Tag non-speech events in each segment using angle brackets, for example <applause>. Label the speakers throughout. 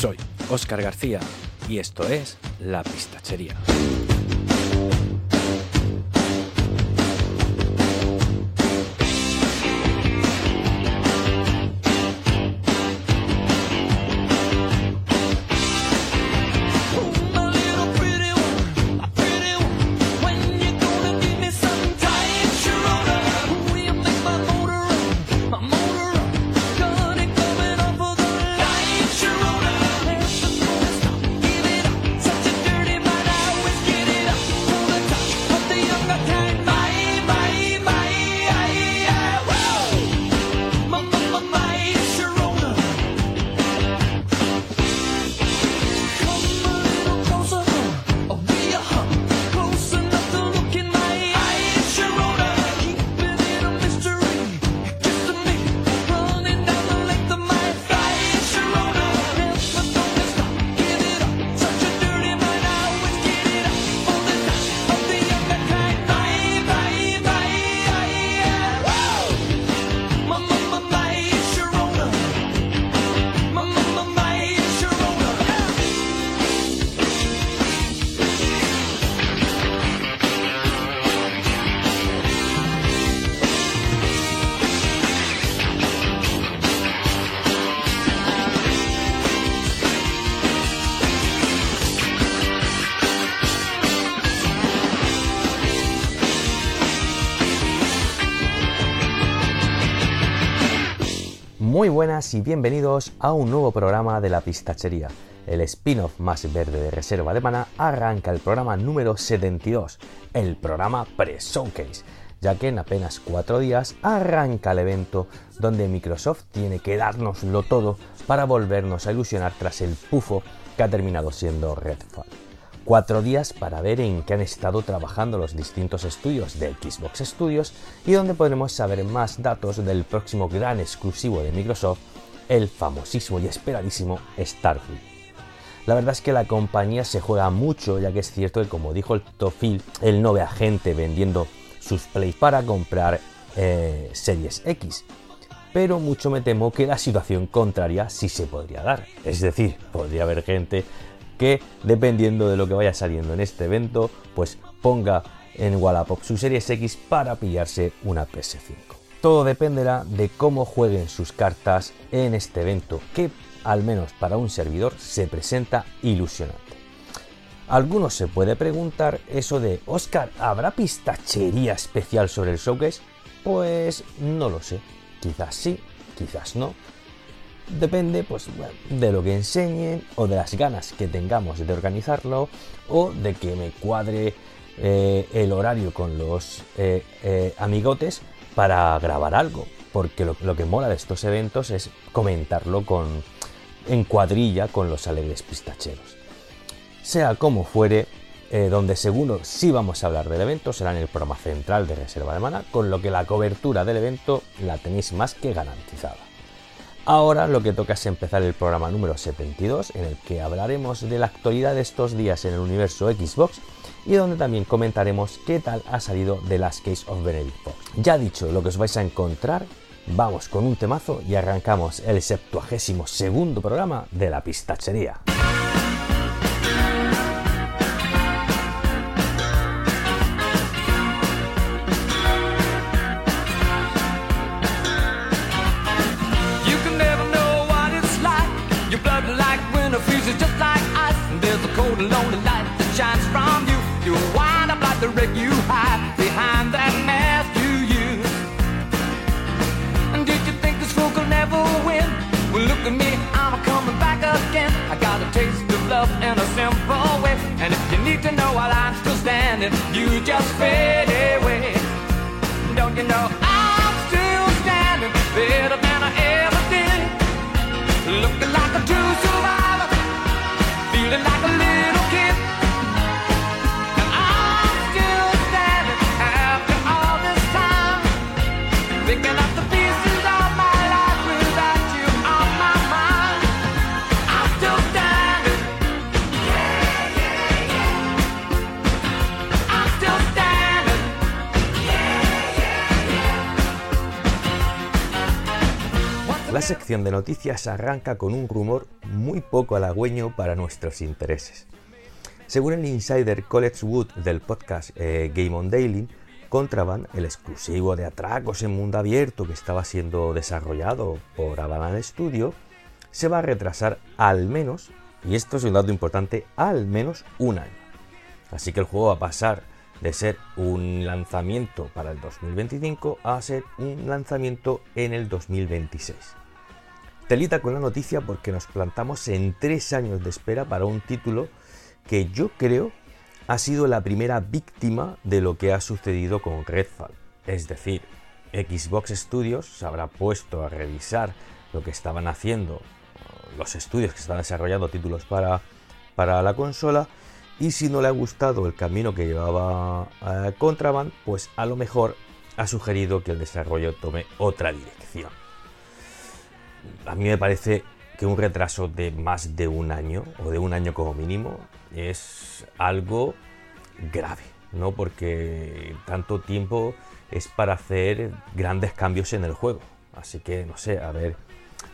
Speaker 1: Soy Óscar García y esto es La Pistachería. Muy buenas y bienvenidos a un nuevo programa de la pistachería. El spin-off más verde de Reserva de Mana arranca el programa número 72, el programa pre-showcase, ya que en apenas cuatro días arranca el evento donde Microsoft tiene que dárnoslo todo para volvernos a ilusionar tras el pufo que ha terminado siendo Redfall cuatro días para ver en qué han estado trabajando los distintos estudios de Xbox Studios y donde podremos saber más datos del próximo gran exclusivo de Microsoft, el famosísimo y esperadísimo Starfield. La verdad es que la compañía se juega mucho, ya que es cierto que como dijo el Tofil, él no ve a gente vendiendo sus plays para comprar eh, series X. Pero mucho me temo que la situación contraria sí se podría dar. Es decir, podría haber gente que dependiendo de lo que vaya saliendo en este evento, pues ponga en Wallapop su Series X para pillarse una PS5. Todo dependerá de cómo jueguen sus cartas en este evento, que al menos para un servidor se presenta ilusionante. Algunos se puede preguntar eso de, Oscar, ¿habrá pistachería especial sobre el showcase? Pues no lo sé, quizás sí, quizás no, depende pues, de lo que enseñen o de las ganas que tengamos de organizarlo o de que me cuadre eh, el horario con los eh, eh, amigotes para grabar algo. Porque lo, que mola de estos eventos es comentarlo con, en cuadrilla con los alegres pistacheros. Sea como fuere, donde seguro sí vamos a hablar del evento será en el programa central de Reserva de Mana, con lo que la cobertura del evento la tenéis más que garantizada. Ahora lo que toca es empezar el programa número 72 en el que hablaremos de la actualidad de estos días en el universo Xbox y donde también comentaremos qué tal ha salido The Last Case of Benedict Fox. Ya dicho lo que os vais a encontrar, vamos con un temazo y arrancamos el 72 segundo programa de la pistachería. Sección de noticias arranca con un rumor muy poco halagüeño para nuestros intereses. Según el insider College Wood del podcast eh, Game on Daily, Contraband, el exclusivo de atracos en mundo abierto que estaba siendo desarrollado por Avalanche Studio, se va a retrasar al menos, y esto es un dato importante, al menos un año. Así que el juego va a pasar de ser un lanzamiento para el 2025 a ser un lanzamiento en el 2026. Telita con la noticia porque nos plantamos en tres años de espera para un título que yo creo ha sido la primera víctima de lo que ha sucedido con Redfall. Es decir, Xbox Studios se habrá puesto a revisar lo que estaban haciendo los estudios que están desarrollando títulos para, para la consola y si no le ha gustado el camino que llevaba eh, Contraband, pues a lo mejor ha sugerido que el desarrollo tome otra dirección. A mí me parece que un retraso de más de un año, o de un año como mínimo, es algo grave, ¿no? Porque tanto tiempo es para hacer grandes cambios en el juego. Así que no sé, a ver,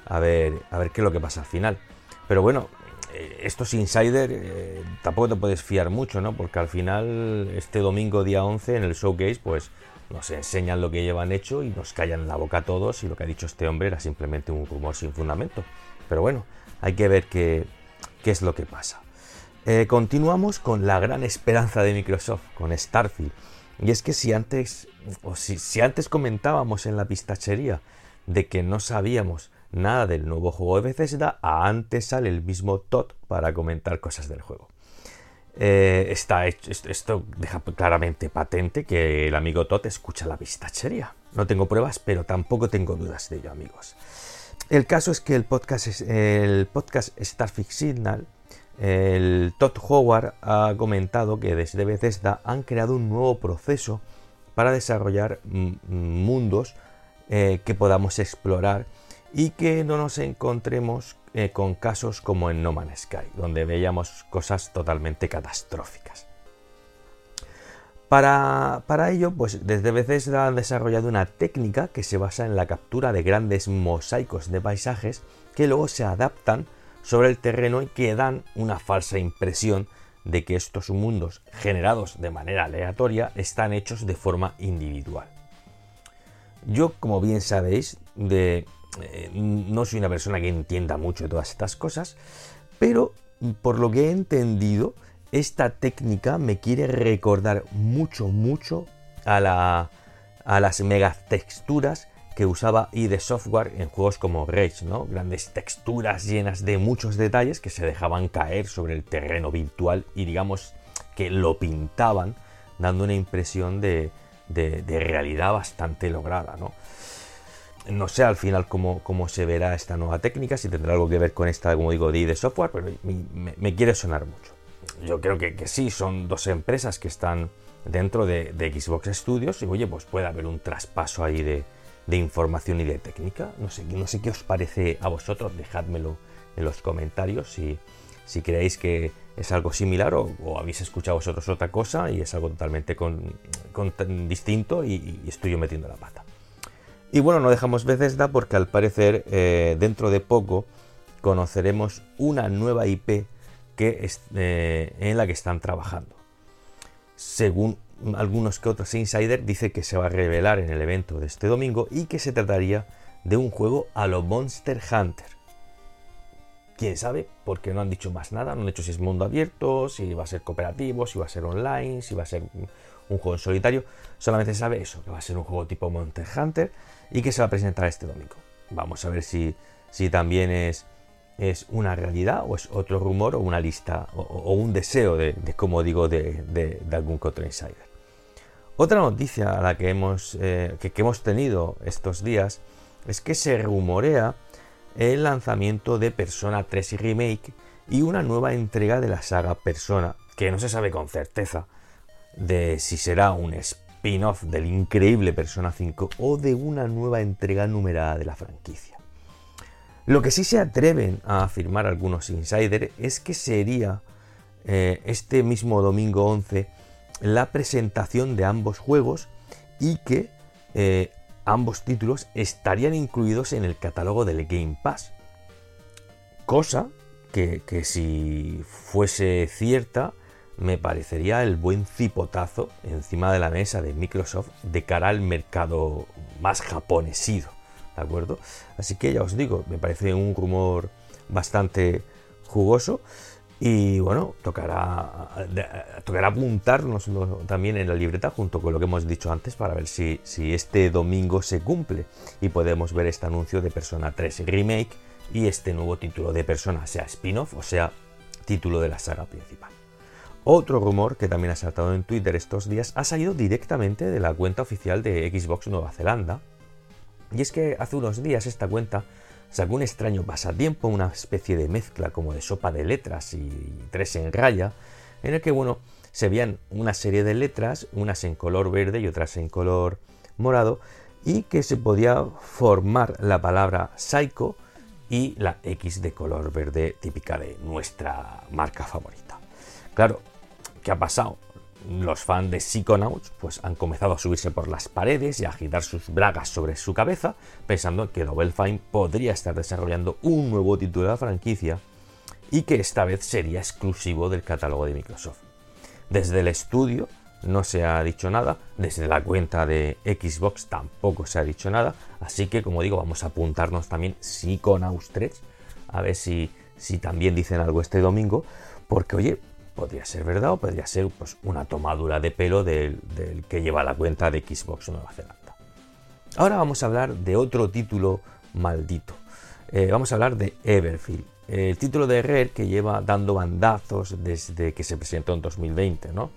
Speaker 1: a ver, a ver qué es lo que pasa al final. Pero bueno, eh, estos insider eh, tampoco te puedes fiar mucho, ¿no? Porque al final, este domingo día 11 en el showcase, pues nos enseñan lo que llevan hecho y nos callan la boca a todos y lo que ha dicho este hombre era simplemente un rumor sin fundamento. Pero bueno, hay que ver qué, qué es lo que pasa. Eh, continuamos con la gran esperanza de Microsoft, con Starfield. Y es que si antes, o si, antes comentábamos en la pistachería de que no sabíamos nada del nuevo juego de Bethesda, antes sale el mismo Todd para comentar cosas del juego. Eh, está esto deja claramente patente que el amigo Todd escucha la pistachería. No tengo pruebas, pero tampoco tengo dudas de ello, amigos. El caso es que el podcast, Starfield Signal el Todd Howard ha comentado que desde Bethesda han creado un nuevo proceso para desarrollar mundos eh, que podamos explorar y que no nos encontremos eh, con casos como en No Man's Sky, donde veíamos cosas totalmente catastróficas. Para, para, ello, pues desde Bethesda han desarrollado una técnica que se basa en la captura de grandes mosaicos de paisajes que luego se adaptan sobre el terreno y que dan una falsa impresión de que estos mundos generados de manera aleatoria están hechos de forma individual. Yo, como bien sabéis, de, eh, no soy una persona que entienda mucho de todas estas cosas, pero por lo que he entendido, esta técnica me quiere recordar mucho, mucho a, la, a las megatexturas que usaba ID Software en juegos como Rage, ¿no? Grandes texturas llenas de muchos detalles que se dejaban caer sobre el terreno virtual y digamos que lo pintaban dando una impresión de, realidad bastante lograda, ¿no? No sé al final cómo, cómo, se verá esta nueva técnica, si tendrá algo que ver con esta, como digo, de Software, pero me, quiere sonar mucho. Yo creo que, que, sí, son dos empresas que están dentro de, Xbox Studios y oye, pues puede haber un traspaso ahí de, de información y de técnica. No sé, no sé qué os parece a vosotros, dejádmelo en los comentarios si, si creéis que es algo similar o, habéis escuchado vosotros otra cosa y es algo totalmente con, distinto y, estoy yo metiendo la pata. Y bueno, no dejamos Bethesda porque al parecer eh, dentro de poco conoceremos una nueva IP que eh, en la que están trabajando. Según algunos que otros insiders dice que se va a revelar en el evento de este domingo y que se trataría de un juego a lo Monster Hunter. Quién sabe, porque no han dicho más nada, no han dicho si es mundo abierto, si va a ser cooperativo, si va a ser online, si va a ser un juego en solitario. Solamente sabe eso, que va a ser un juego tipo Monster Hunter y que se va a presentar este domingo. Vamos a ver si, si también es es una realidad o es otro rumor o una lista o, un deseo de, como digo, de, algún otro insider. Otra noticia a la que hemos, eh, que, hemos tenido estos días es que se rumorea el lanzamiento de Persona 3 Remake y una nueva entrega de la saga Persona, que no se sabe con certeza de si será un spin-off del increíble Persona 5 o de una nueva entrega numerada de la franquicia. Lo que sí se atreven a afirmar algunos insiders es que sería eh, este mismo domingo 11 la presentación de ambos juegos y que eh, ambos títulos estarían incluidos en el catálogo del Game Pass. Cosa que, que si fuese cierta, me parecería el buen cipotazo encima de la mesa de Microsoft de cara al mercado más japonesido, ¿de acuerdo? Así que ya os digo, me parece un rumor bastante jugoso y bueno, tocará, tocará apuntarnos también en la libreta junto con lo que hemos dicho antes para ver si, si este domingo se cumple y podemos ver este anuncio de Persona 3 Remake y este nuevo título de Persona, sea spin-off o sea título de la saga principal. Otro rumor que también ha saltado en Twitter estos días ha salido directamente de la cuenta oficial de Xbox Nueva Zelanda. Y es que hace unos días esta cuenta sacó un extraño pasatiempo, una especie de mezcla como de sopa de letras y tres en raya, en el que, bueno, se veían una serie de letras, unas en color verde y otras en color morado, y que se podía formar la palabra psycho y la X de color verde típica de nuestra marca favorita. Claro, ¿Qué ha pasado? Los fans de Psychonauts pues, han comenzado a subirse por las paredes y a agitar sus bragas sobre su cabeza, pensando que Double Fine podría estar desarrollando un nuevo título de la franquicia y que esta vez sería exclusivo del catálogo de Microsoft. Desde el estudio no se ha dicho nada, desde la cuenta de Xbox tampoco se ha dicho nada, así que como digo, vamos a apuntarnos también Psychonauts 3, a ver si, si también dicen algo este domingo, porque oye, podría ser verdad o podría ser pues, una tomadura de pelo del, que lleva la cuenta de Xbox Nueva Zelanda. Ahora vamos a hablar de otro título maldito. Eh, vamos a hablar de Everfield. El título de Rare que lleva dando bandazos desde que se presentó en 2020. ¿no?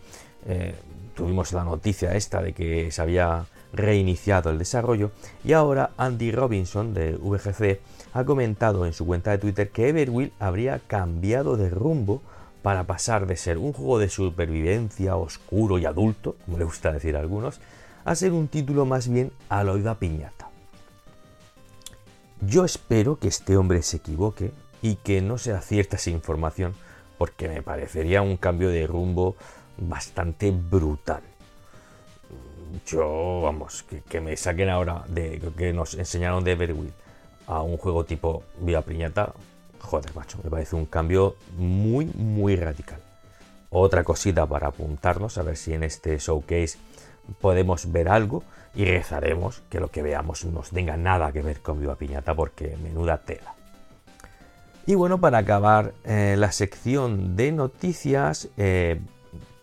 Speaker 1: Eh, tuvimos la noticia esta de que se había reiniciado el desarrollo y ahora Andy Robinson de VGC ha comentado en su cuenta de Twitter que Everwill habría cambiado de rumbo para pasar de ser un juego de supervivencia oscuro y adulto, como le gusta decir a algunos, a ser un título más bien a la oída piñata. Yo espero que este hombre se equivoque y que no sea cierta esa información, porque me parecería un cambio de rumbo bastante brutal. Yo, vamos, que, me saquen ahora de que nos enseñaron de Everwill a un juego tipo Viva Piñata, Joder, macho, me parece un cambio muy, muy radical. Otra cosita para apuntarnos, a ver si en este showcase podemos ver algo y rezaremos que lo que veamos no tenga nada que ver con Viva Piñata porque menuda tela. Y bueno, para acabar eh, la sección de noticias, eh,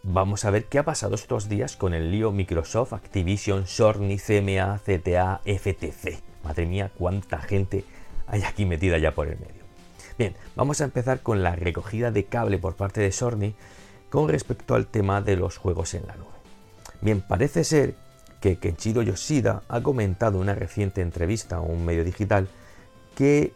Speaker 1: vamos a ver qué ha pasado estos días con el lío Microsoft, Activision, Sony, CMA, CTA, FTC. Madre mía, cuánta gente hay aquí metida ya por el medio. Bien, vamos a empezar con la recogida de cable por parte de Sony con respecto al tema de los juegos en la nube. Bien, parece ser que Kenshiro Yoshida ha comentado en una reciente entrevista a un medio digital que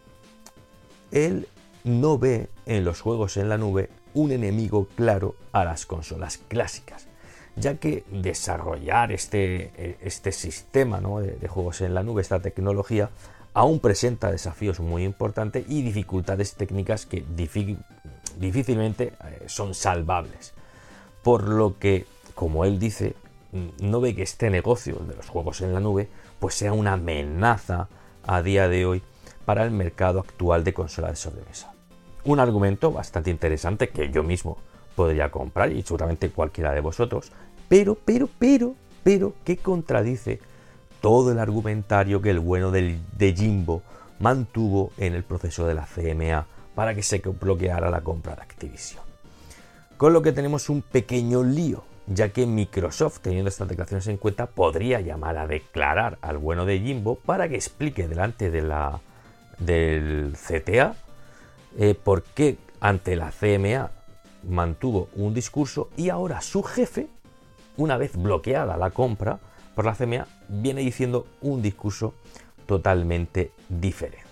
Speaker 1: él no ve en los juegos en la nube un enemigo claro a las consolas clásicas, ya que desarrollar este, este sistema de, de, juegos en la nube, esta tecnología, aún presenta desafíos muy importantes y dificultades técnicas que difícilmente eh, son salvables. Por lo que, como él dice, no ve que este negocio de los juegos en la nube pues sea una amenaza a día de hoy para el mercado actual de consolas de sobremesa. Un argumento bastante interesante que yo mismo podría comprar y seguramente cualquiera de vosotros, pero, pero, pero, pero, que contradice todo el argumentario que el bueno de Jimbo mantuvo en el proceso de la CMA para que se bloqueara la compra de Activision. Con lo que tenemos un pequeño lío, ya que Microsoft, teniendo estas declaraciones en cuenta, podría llamar a declarar al bueno de Jimbo para que explique delante de la, del CTA eh, por qué ante la CMA mantuvo un discurso y ahora su jefe, una vez bloqueada la compra, por la CMA viene diciendo un discurso totalmente diferente.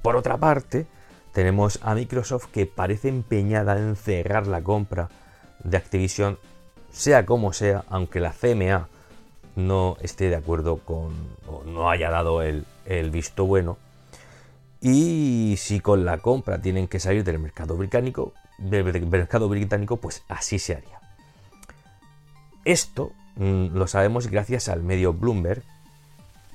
Speaker 1: Por otra parte, tenemos a Microsoft que parece empeñada en cerrar la compra de Activision, sea como sea, aunque la CMA no esté de acuerdo con o no haya dado el, el visto bueno. Y si con la compra tienen que salir del mercado británico, del mercado británico, pues así se haría. Esto Mm, lo sabemos gracias al medio Bloomberg,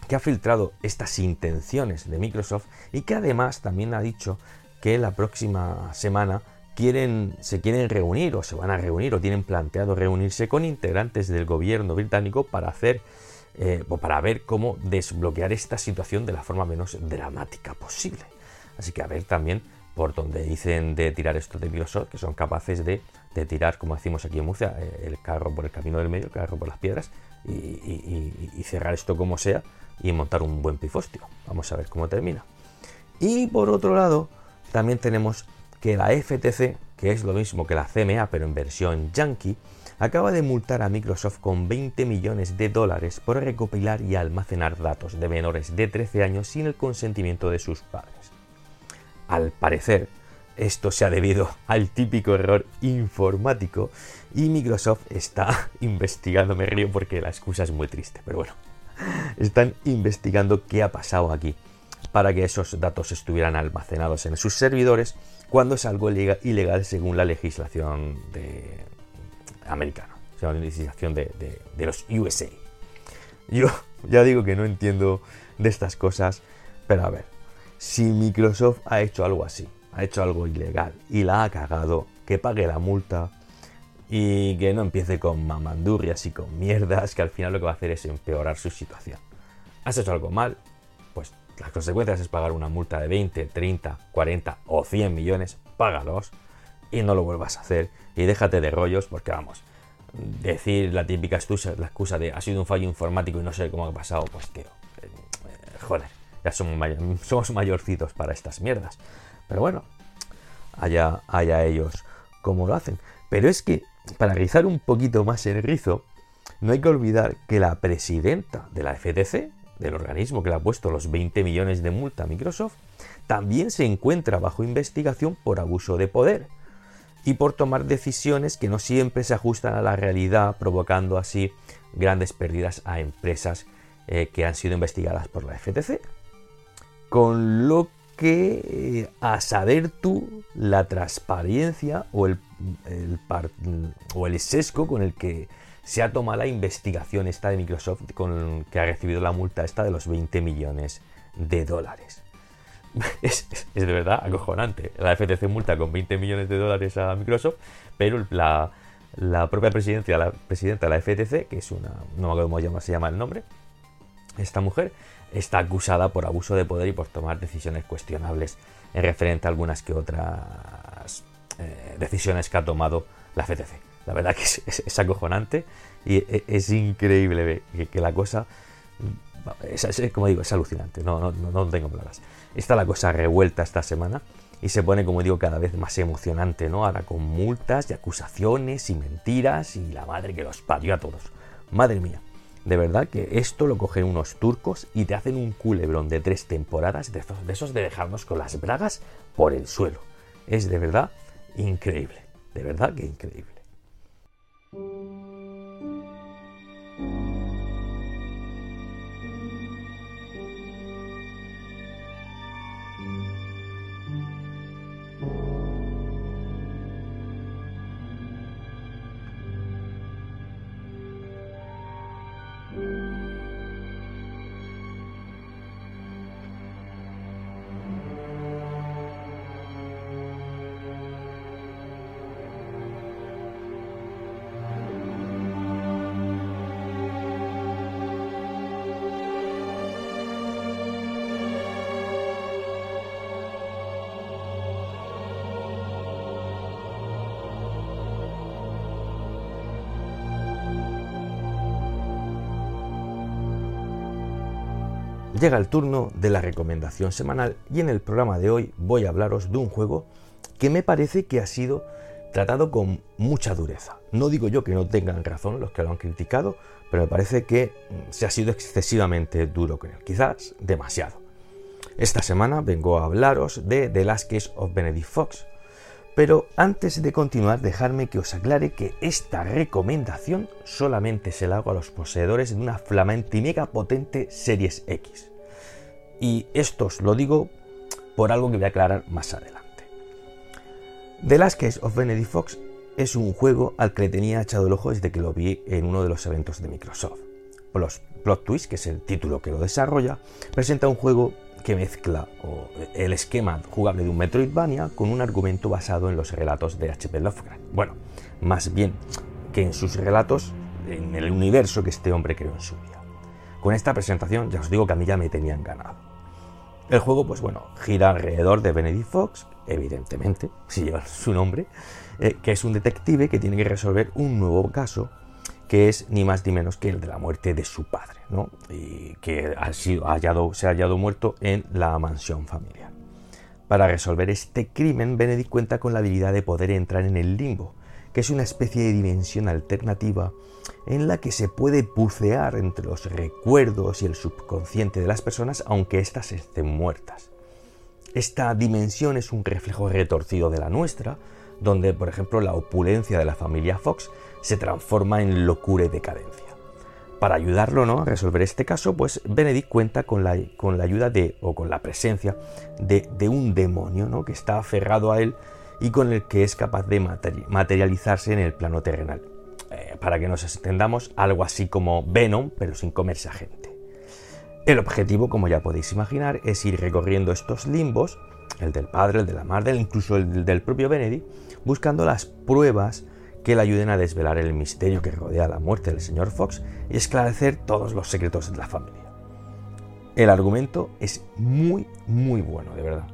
Speaker 1: que ha filtrado estas intenciones de Microsoft y que además también ha dicho que la próxima semana quieren, se quieren reunir o se van a reunir o tienen planteado reunirse con integrantes del gobierno británico para hacer eh, para ver cómo desbloquear esta situación de la forma menos dramática posible. Así que a ver también por donde dicen de tirar esto de Microsoft, que son capaces de, tirar, como decimos aquí en Murcia, eh, el carro por el camino del medio, el carro por las piedras, y, cerrar esto como sea y montar un buen pifostio. Vamos a ver cómo termina. Y por otro lado, también tenemos que la FTC, que es lo mismo que la CMA, pero en versión yankee, acaba de multar a Microsoft con 20 millones de dólares por recopilar y almacenar datos de menores de 13 años sin el consentimiento de sus padres. Al parecer, esto se ha debido al típico error informático y Microsoft está <laughs> investigando, me río porque la excusa es muy triste, pero bueno, están investigando qué ha pasado aquí para que esos datos estuvieran almacenados en sus servidores cuando es algo ilegal según la legislación de... americana, según la legislación de los USA. Yo ya digo que no entiendo de estas cosas, pero a ver, si Microsoft ha hecho algo así, ha hecho algo ilegal y la ha cagado, que pague la multa y que no empiece con mamandurrias y con mierdas, que al final lo que va a hacer es empeorar su situación. Has hecho algo mal, pues las consecuencias es pagar una multa de 20, 30, 40 o 100 millones, págalos y no lo vuelvas a hacer y déjate de rollos porque vamos, decir la típica excusa, la excusa de ha sido un fallo informático y no sé cómo ha pasado, pues tío, eh, joder ya somos, mayorcitos para estas mierdas. Pero bueno, allá, allá ellos como lo hacen. Pero es que, para rizar un poquito más el rizo, no hay que olvidar que la presidenta de la FTC, del organismo que le ha puesto los 20 millones de multa a Microsoft, también se encuentra bajo investigación por abuso de poder y por tomar decisiones que no siempre se ajustan a la realidad, provocando así grandes pérdidas a empresas eh, que han sido investigadas por la FTC. Con lo que, eh, a saber tú, la transparencia o el, o el sesgo con el que se ha tomado la investigación esta de Microsoft, con que ha recibido la multa esta de los 20 millones de dólares. <laughs> Es, de verdad acojonante. La FTC multa con 20 millones de dólares a Microsoft, pero la, propia presidencia, la presidenta de la FTC, que es una, no me acuerdo cómo se llama el nombre, esta mujer, está acusada por abuso de poder y por tomar decisiones cuestionables en referente a algunas que otras eh, decisiones que ha tomado la FTC. La verdad que es, acojonante y e, es, increíble que, la cosa, es, como digo, es alucinante, no, no, no tengo palabras. Está la cosa revuelta esta semana y se pone, como digo, cada vez más emocionante, ¿no? Ahora con multas y acusaciones y mentiras y la madre que los parió a todos. Madre mía. De verdad que esto lo cogen unos turcos y te hacen un culebrón de tres temporadas de esos de, dejarnos con las bragas por el suelo. Es de verdad increíble. De verdad que increíble. Llega el turno de la recomendación semanal y en el programa de hoy voy a hablaros de un juego que me parece que ha sido tratado con mucha dureza. No digo yo que no tengan razón los que lo han criticado, pero me parece que mm, se ha sido excesivamente duro con él, quizás demasiado. Esta semana vengo a hablaros de The Last Case of Benedict Fox, pero antes de continuar, dejadme que os aclare que esta recomendación solamente se la hago a los poseedores de una flamante y mega potente Series X. Y esto os lo digo por algo que voy a aclarar más adelante. The Last Case of Benedict Fox es un juego al que le tenía echado el ojo desde que lo vi en uno de los eventos de Microsoft. Plot Twist, que es el título que lo desarrolla, presenta un juego que mezcla el esquema jugable de un Metroidvania con un argumento basado en los relatos de H.P. Lovecraft. Bueno, más bien que en sus relatos, en el universo que este hombre creó en su vida. Con esta presentación ya os digo que a mí ya me tenían ganado. El juego, pues bueno, gira alrededor de Benedict Fox, evidentemente, si lleva su nombre, eh, que es un detective que tiene que resolver un nuevo caso que es ni más ni menos que el de la muerte de su padre, ¿no? y que ha sido hallado, se ha hallado muerto en la mansión familiar. Para resolver este crimen, Benedict cuenta con la habilidad de poder entrar en el limbo, que es una especie de dimensión alternativa en la que se puede bucear entre los recuerdos y el subconsciente de las personas aunque éstas estén muertas. Esta dimensión es un reflejo retorcido de la nuestra, donde por ejemplo la opulencia de la familia Fox se transforma en locura y decadencia. Para ayudarlo ¿no? a resolver este caso, pues Benedict cuenta con la, con la ayuda de, o con la presencia de, un demonio ¿no? que está aferrado a él y con el que es capaz de materializarse en el plano terrenal. Eh, para que nos entendamos, algo así como Venom, pero sin comerse a gente. El objetivo, como ya podéis imaginar, es ir recorriendo estos limbos, el del padre, el de la madre, incluso el del propio Benedict, buscando las pruebas que le ayuden a desvelar el misterio que rodea la muerte del señor Fox y esclarecer todos los secretos de la familia. El argumento es muy, muy bueno, de verdad.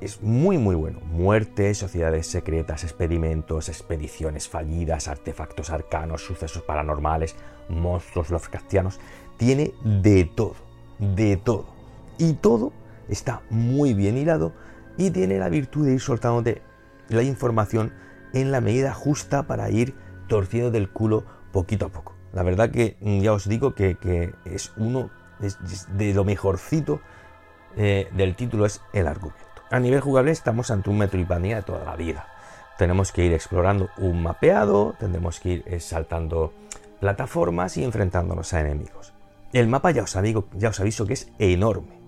Speaker 1: Es muy, muy bueno. Muerte, sociedades secretas, experimentos, expediciones fallidas, artefactos arcanos, sucesos paranormales, monstruos Lovecraftianos. Tiene de todo, de todo. Y todo está muy bien hilado y tiene la virtud de ir soltándote la información en la medida justa para ir torciendo del culo poquito a poco. La verdad que mm, ya os digo que, es uno de lo mejorcito eh, del título es el argumento. A nivel jugable estamos ante un Metroidvania de toda la vida. Tenemos que ir explorando un mapeado, tendremos que ir eh, saltando plataformas y enfrentándonos a enemigos. El mapa ya os, ya os aviso que es enorme,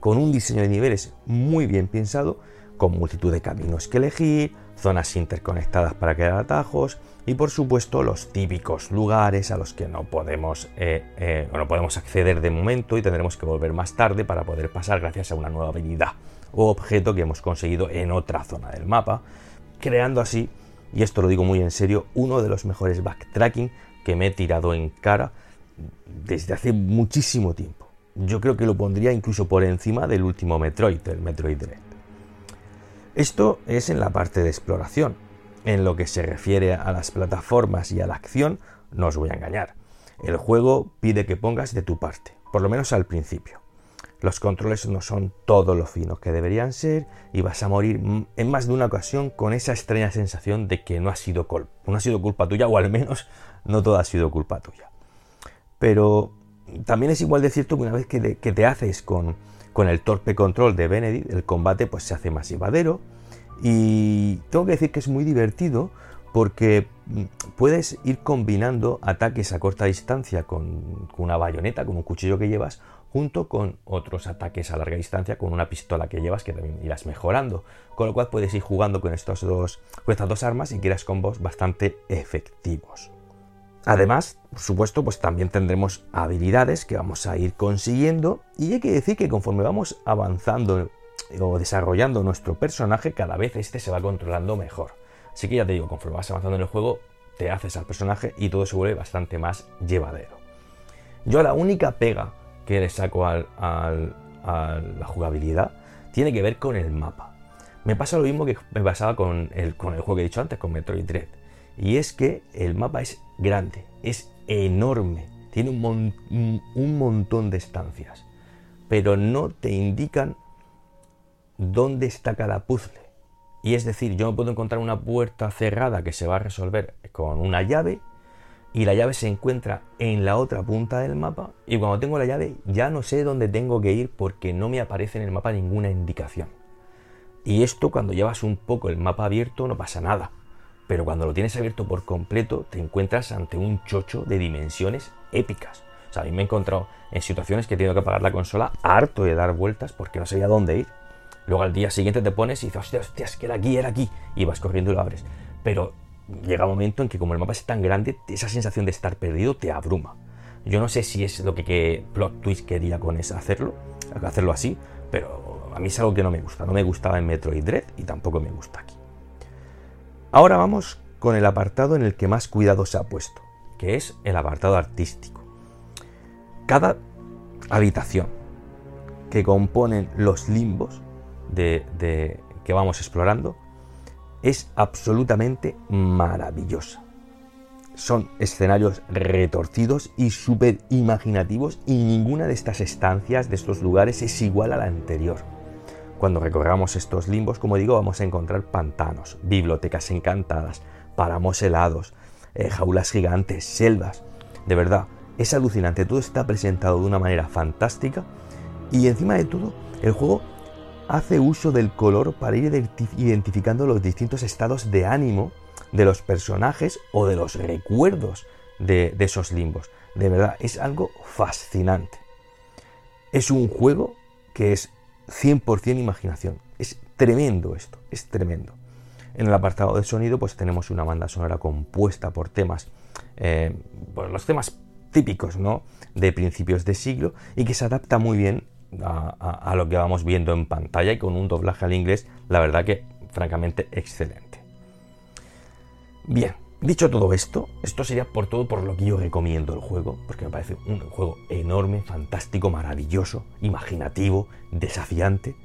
Speaker 1: con un diseño de niveles muy bien pensado, con multitud de caminos que elegir, zonas interconectadas para crear atajos y por supuesto los típicos lugares a los que no podemos, eh, eh, no podemos acceder de momento y tendremos que volver más tarde para poder pasar gracias a una nueva habilidad o objeto que hemos conseguido en otra zona del mapa, creando así, y esto lo digo muy en serio, uno de los mejores backtracking que me he tirado en cara desde hace muchísimo tiempo. Yo creo que lo pondría incluso por encima del último Metroid, el Metroid Dread. Esto es en la parte de exploración. En lo que se refiere a las plataformas y a la acción, no os voy a engañar. El juego pide que pongas de tu parte, por lo menos al principio. Los controles no son todo lo finos que deberían ser y vas a morir en más de una ocasión con esa extraña sensación de que no ha sido, no ha sido culpa tuya o al menos no todo ha sido culpa tuya. Pero también es igual de cierto que una vez que te haces con, con el torpe control de Benedict, el combate pues se hace más llevadero y tengo que decir que es muy divertido porque mm, puedes ir combinando ataques a corta distancia con, una bayoneta, con un cuchillo que llevas, junto con otros ataques a larga distancia con una pistola que llevas que también irás mejorando. Con lo cual puedes ir jugando con, estos dos, con estas dos armas y quieras combos bastante efectivos. Además, por supuesto, pues también tendremos habilidades que vamos a ir consiguiendo y hay que decir que conforme vamos avanzando o desarrollando nuestro personaje, cada vez este se va controlando mejor. Así que ya te digo, conforme vas avanzando en el juego, te haces al personaje y todo se vuelve bastante más llevadero. Yo la única pega que le saco a la jugabilidad tiene que ver con el mapa. Me pasa lo mismo que me pasaba con el, con el juego que he dicho antes, con Metroid Dread. Y es que el mapa es grande, es enorme, tiene un, montón de estancias, pero no te indican dónde está cada puzzle. Y es decir, yo me puedo encontrar una puerta cerrada que se va a resolver con una llave y la llave se encuentra en la otra punta del mapa y cuando tengo la llave ya no sé dónde tengo que ir porque no me aparece en el mapa ninguna indicación. Y esto cuando llevas un poco el mapa abierto no pasa nada pero cuando lo tienes abierto por completo te encuentras ante un chocho de dimensiones épicas. O sea, a mí me he encontrado en situaciones que he tenido que apagar la consola harto de dar vueltas porque no sabía dónde ir. Luego al día siguiente te pones y dices, hostia, hostia, es que era aquí, era aquí. Y vas corriendo y lo abres. Pero llega un momento en que como el mapa es tan grande, esa sensación de estar perdido te abruma. Yo no sé si es lo que, que Plot Twist quería con eso, hacerlo, hacerlo así, pero a mí es algo que no me gusta. No me gustaba en Metroid Dread y tampoco me gusta aquí. Ahora vamos con el apartado en el que más cuidado se ha puesto, que es el apartado artístico. Cada habitación que componen los limbos de, que vamos explorando es absolutamente maravillosa. Son escenarios retorcidos y súper imaginativos y ninguna de estas estancias, de estos lugares, es igual a la anterior. Cuando recorramos estos limbos, como digo, vamos a encontrar pantanos, bibliotecas encantadas, páramos helados, eh, jaulas gigantes, selvas. De verdad, es alucinante, todo está presentado de una manera fantástica y encima de todo, el juego hace uso del color para ir identificando los distintos estados de ánimo de los personajes o de los recuerdos de, esos limbos. De verdad, es algo fascinante. Es un juego que es 100% imaginación. Es tremendo esto, es tremendo. En el apartado de sonido, pues tenemos una banda sonora compuesta por temas, eh, por los temas típicos, ¿no? De principios de siglo y que se adapta muy bien a, lo que vamos viendo en pantalla y con un doblaje al inglés, la verdad que francamente excelente. Bien, dicho todo esto, esto sería por todo por lo que yo recomiendo el juego, porque me parece un juego enorme, fantástico, maravilloso, imaginativo, desafiante.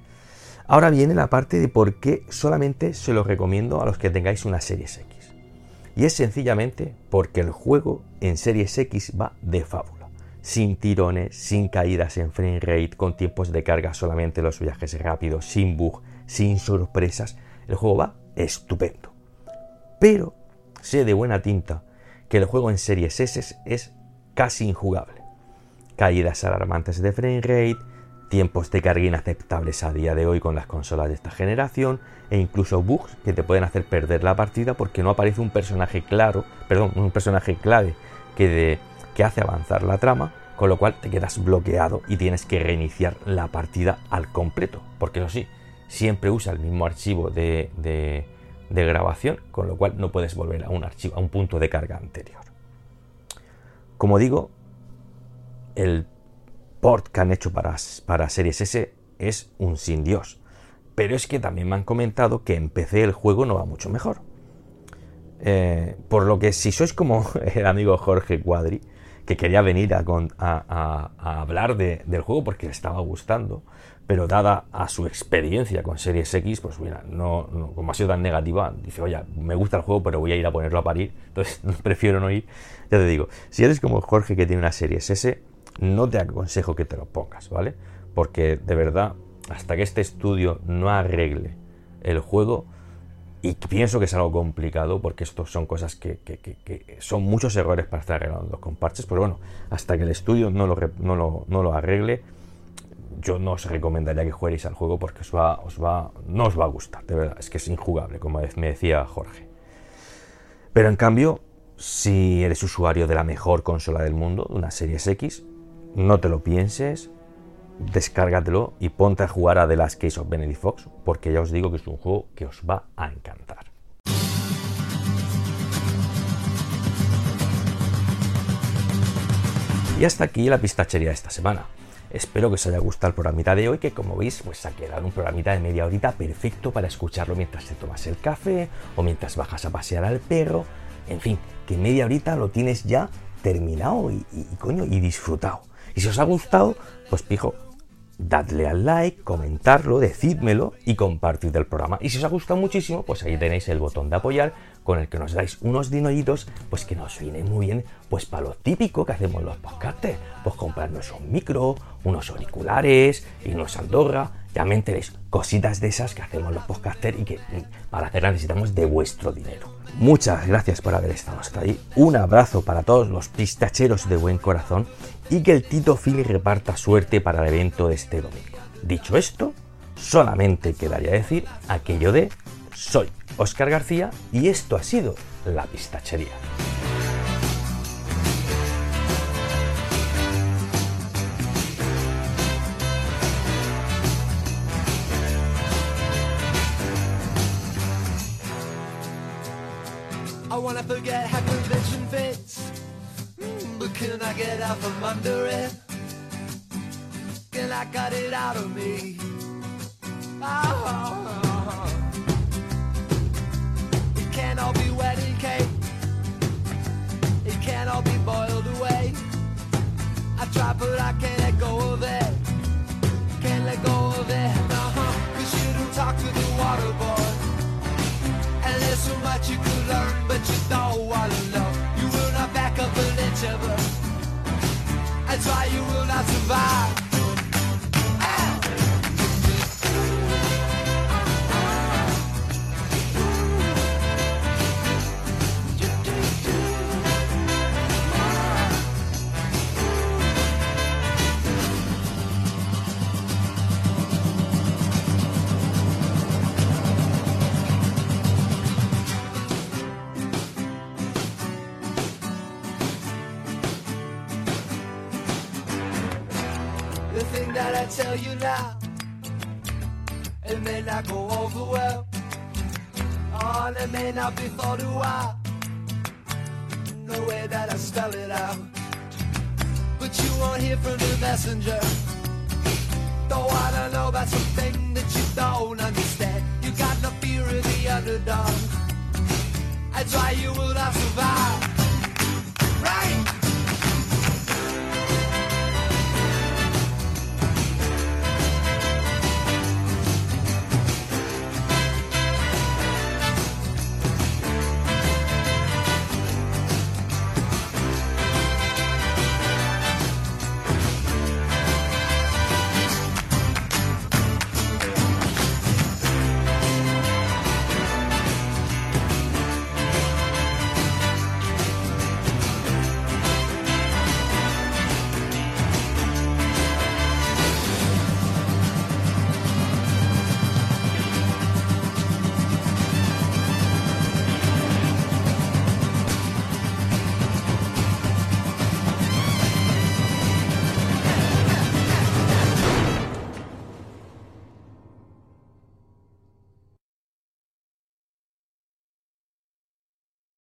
Speaker 1: Ahora viene la parte de por qué solamente se lo recomiendo a los que tengáis una Series X. Y es sencillamente porque el juego en Series X va de fábula sin tirones, sin caídas en frame rate, con tiempos de carga solamente los viajes rápidos, sin bug, sin sorpresas. El juego va estupendo. Pero sé de buena tinta que el juego en Series S es casi injugable. Caídas alarmantes de frame rate, tiempos de carga inaceptables a día de hoy con las consolas de esta generación e incluso bugs que te pueden hacer perder la partida porque no aparece un personaje claro, perdón, un personaje clave que de que hace avanzar la trama, con lo cual te quedas bloqueado y tienes que reiniciar la partida al completo, porque eso sí, siempre usa el mismo archivo de, de, grabación, con lo cual no puedes volver a un archivo, a un punto de carga anterior. Como digo, el port que han hecho para, para Series S es un sin Dios. Pero es que también me han comentado que en PC el juego no va mucho mejor. Eh, por lo que si sois como <laughs> el amigo Jorge Cuadri, que quería venir a, hablar del juego porque le estaba gustando, pero dada a su experiencia con Series X, pues mira, no, como ha sido tan negativa, dice, oye, me gusta el juego, pero voy a ir a ponerlo a parir, <laughs> entonces prefiero no ir. Ya te digo, si eres como Jorge que tiene una Series S, no te aconsejo que te lo pongas, ¿vale? Porque de verdad, hasta que este estudio no arregle el juego, y pienso que es algo complicado porque esto son cosas que, son muchos errores para estar arreglando con parches, pero bueno, hasta que el estudio no lo, no lo, arregle, yo no os recomendaría que juguéis al juego porque os va, os va, no os va a gustar, de verdad, es que es injugable, como me decía Jorge. Pero en cambio, si eres usuario de la mejor consola del mundo, una Series X, no te lo pienses, descárgatelo y ponte a jugar a The Last Case of Benedict Fox, porque ya os digo que es un juego que os va a encantar. Y hasta aquí la pistachería de esta semana. Espero que os haya gustado el programita de hoy, que como veis, pues ha quedado un programita de media horita perfecto para escucharlo mientras te tomas el café o mientras bajas a pasear al perro. En fin, que media horita lo tienes ya terminado y, y, coño, y disfrutado. Y si os ha gustado, pues pijo, dadle al like, comentarlo, decídmelo y compartid el programa. Y si os ha gustado muchísimo, pues ahí tenéis el botón de apoyar con el que nos dais unos dineritos, pues que nos viene muy bien, pues para lo típico que hacemos los podcasters, pues comprarnos un micro, unos auriculares, irnos a Andorra, ya me enteréis, cositas de esas que hacemos los podcasters y que para hacerlas necesitamos de vuestro dinero. Muchas gracias por haber estado hasta ahí. Un abrazo para todos los pistacheros de buen corazón y que el Tito Phil reparta suerte para el evento de este domingo. Dicho esto, solamente quedaría decir aquello de soy Oscar García y esto ha sido La Pistachería.
Speaker 2: That's why you will.